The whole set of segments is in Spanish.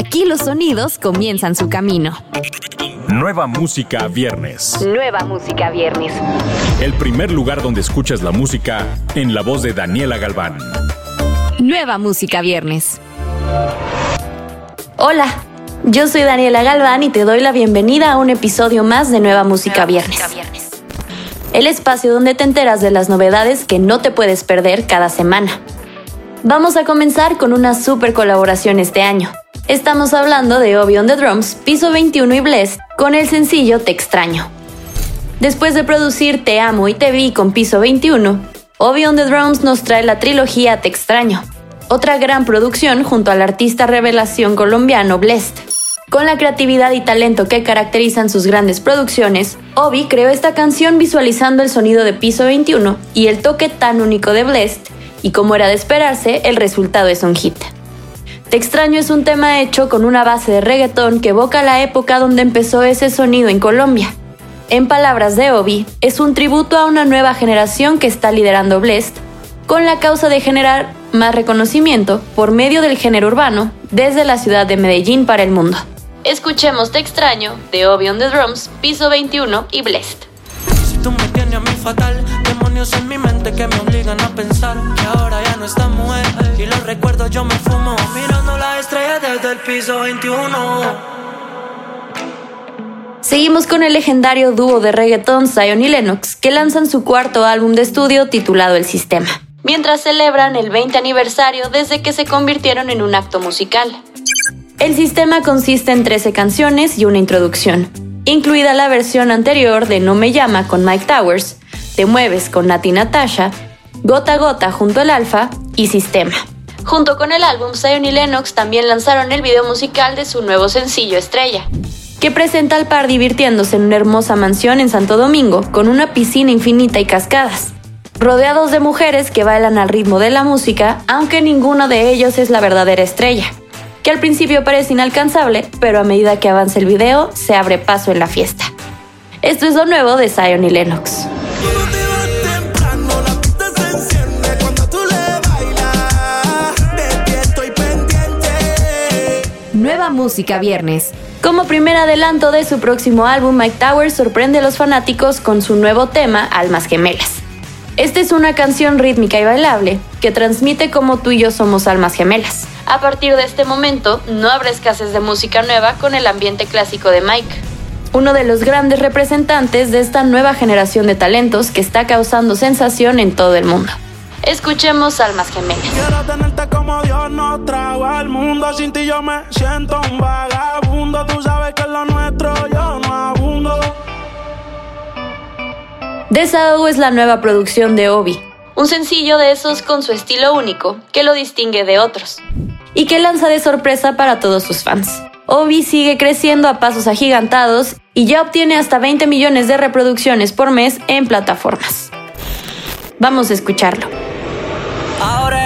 Aquí los sonidos comienzan su camino. Nueva música viernes. Nueva música viernes. El primer lugar donde escuchas la música en la voz de Daniela Galván. Nueva música viernes. Hola, yo soy Daniela Galván y te doy la bienvenida a un episodio más de Nueva Música Viernes. El espacio donde te enteras de las novedades que no te puedes perder cada semana. Vamos a comenzar con una super colaboración este año. Estamos hablando de Obi on the Drums, Piso 21 y Blessed con el sencillo Te extraño. Después de producir Te amo y te vi con Piso 21, Obi on the Drums nos trae la trilogía Te extraño, otra gran producción junto al artista revelación colombiano Blessed. Con la creatividad y talento que caracterizan sus grandes producciones, Obi creó esta canción visualizando el sonido de Piso 21 y el toque tan único de Blessed y como era de esperarse, el resultado es un hit. Te extraño es un tema hecho con una base de reggaetón que evoca la época donde empezó ese sonido en Colombia. En palabras de Obi, es un tributo a una nueva generación que está liderando Blessed, con la causa de generar más reconocimiento por medio del género urbano desde la ciudad de Medellín para el mundo. Escuchemos Te extraño de Obi on the Drums, Piso 21 y Blessed. Tú me tienes a mí fatal, demonios en mi mente que me obligan a pensar que ahora ya no está mujer y los recuerdos yo me fumo piso 21. Seguimos con el legendario dúo de reggaeton Zion y Lennox, que lanzan su cuarto álbum de estudio titulado El Sistema, mientras celebran el 20 aniversario desde que se convirtieron en un acto musical. El sistema consiste en 13 canciones y una introducción, incluida la versión anterior de No me llama con Mike Towers, Te mueves con Nati Natasha, Gota Gota junto al Alfa y Sistema. Junto con el álbum, Zion y Lennox también lanzaron el video musical de su nuevo sencillo Estrella, que presenta al par divirtiéndose en una hermosa mansión en Santo Domingo con una piscina infinita y cascadas, rodeados de mujeres que bailan al ritmo de la música, aunque ninguno de ellos es la verdadera estrella que al principio parece inalcanzable, pero a medida que avanza el video se abre paso en la fiesta. Esto es lo nuevo de Zion y Lennox. Música viernes. Como primer adelanto de su próximo álbum, Mike Towers sorprende a los fanáticos con su nuevo tema, Almas Gemelas. Esta es una canción rítmica y bailable que transmite cómo tú y yo somos almas gemelas. A partir de este momento, no habrá escasez de música nueva con el ambiente clásico de Mike, uno de los grandes representantes de esta nueva generación de talentos que está causando sensación en todo el mundo. Escuchemos Almas Gemelas. Quiero tenerte como Dios nos trajo al mundo. Sin ti yo me siento un vagabundo. Tú sabes que lo nuestro yo no abundo. Desahogo es la nueva producción de Obi, un sencillo de esos con su estilo único que lo distingue de otros y que lanza de sorpresa para todos sus fans. Obi sigue creciendo a pasos agigantados y ya obtiene hasta 20 millones de reproducciones por mes en plataformas. Vamos a escucharlo.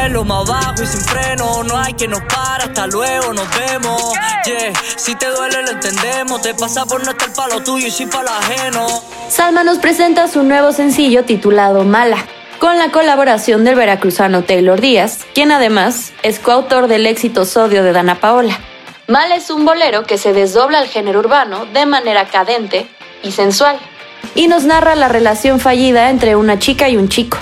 Ahora es lo más bajo y sin freno. No hay que nos para, hasta luego, nos vemos. Yeah, si te duele, lo entendemos. Te pasa por no estar para lo tuyo y sin para lo ajeno. Salma nos presenta su nuevo sencillo titulado Mala, con la colaboración del veracruzano Taylor Díaz, quien además es coautor del éxito Sodio de Dana Paola. Mala es un bolero que se desdobla al género urbano de manera cadente y sensual, y nos narra la relación fallida entre una chica y un chico.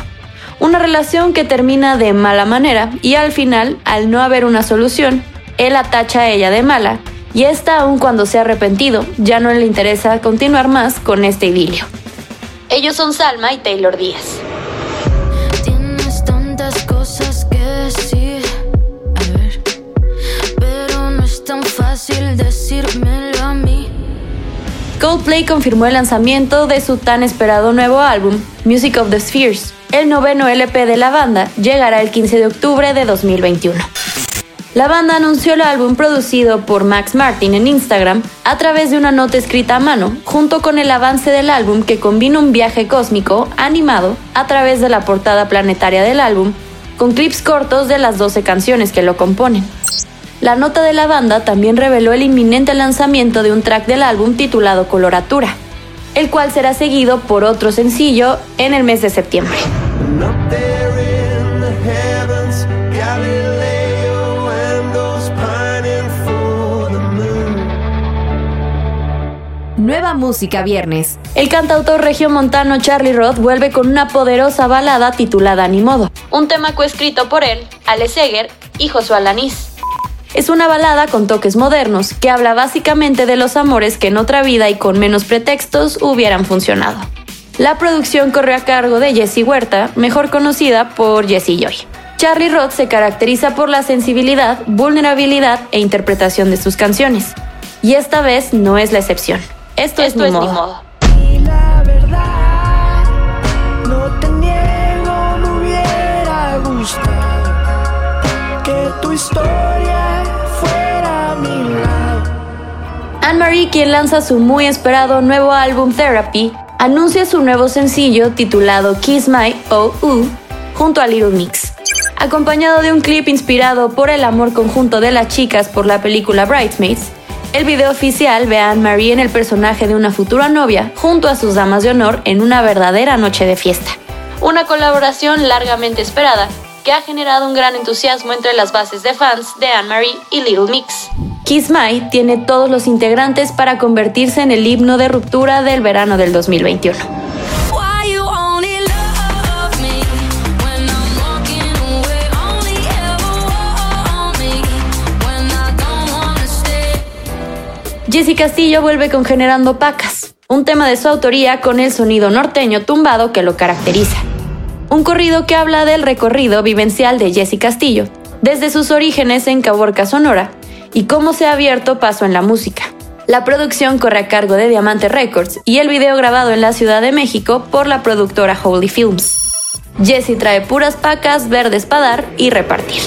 Una relación que termina de mala manera y al final, al no haber una solución, él atacha a ella de mala y esta aun cuando se ha arrepentido, ya no le interesa continuar más con este idilio. Ellos son Salma y Taylor Díaz. Tienes tantas cosas que decir, a ver, pero no es tan fácil decírmelo a mí. Coldplay confirmó el lanzamiento de su tan esperado nuevo álbum, Music of the Spheres. El noveno LP de la banda llegará el 15 de octubre de 2021. La banda anunció el álbum producido por Max Martin en Instagram a través de una nota escrita a mano, junto con el avance del álbum que combina un viaje cósmico animado a través de la portada planetaria del álbum, con clips cortos de las 12 canciones que lo componen. La nota de la banda también reveló el inminente lanzamiento de un track del álbum titulado Coloratura, el cual será seguido por otro sencillo en el mes de septiembre. Nueva música viernes. El cantautor regiomontano Charlie Roth vuelve con una poderosa balada titulada Ni modo, un tema coescrito por él, Ale Seger y Josué Lanís. Es una balada con toques modernos que habla básicamente de los amores que en otra vida y con menos pretextos hubieran funcionado. La producción corre a cargo de Jessie Huerta, mejor conocida por Jessie Joy. Charlie Roth se caracteriza por la sensibilidad, vulnerabilidad e interpretación de sus canciones. Y esta vez no es la excepción. Esto, es, modo. La verdad, Anne-Marie, quien lanza su muy esperado nuevo álbum Therapy, anuncia su nuevo sencillo titulado Kiss My O.U. junto a Little Mix. Acompañado de un clip inspirado por el amor conjunto de las chicas por la película Bridesmaids, el video oficial ve a Anne-Marie en el personaje de una futura novia junto a sus damas de honor en una verdadera noche de fiesta. Una colaboración largamente esperada que ha generado un gran entusiasmo entre las bases de fans de Anne-Marie y Little Mix. Kiss My tiene todos los integrantes para convertirse en el himno de ruptura del verano del 2021. Why you only love me when I'm walking away? Only ever want me when I don't wanna stay. Jesse Castillo vuelve con Generando Pacas, un tema de su autoría con el sonido norteño tumbado que lo caracteriza. Un corrido que habla del recorrido vivencial de Jesse Castillo, desde sus orígenes en Caborca, Sonora, y cómo se ha abierto paso en la música. La producción corre a cargo de Diamante Records y el video grabado en la Ciudad de México por la productora Holy Films. Jesse trae puras pacas verdes para y repartir.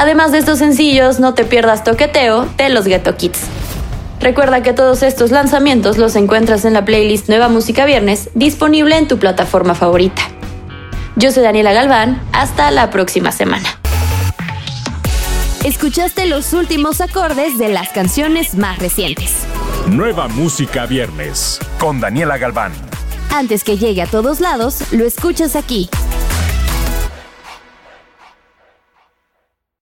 Además de estos sencillos, no te pierdas Toqueteo de los Ghetto Kids. Recuerda que todos estos lanzamientos los encuentras en la playlist Nueva Música Viernes, disponible en tu plataforma favorita. Yo soy Daniela Galván, hasta la próxima semana. Escuchaste los últimos acordes de las canciones más recientes. Nueva Música Viernes con Daniela Galván. Antes que llegue a todos lados, lo escuchas aquí.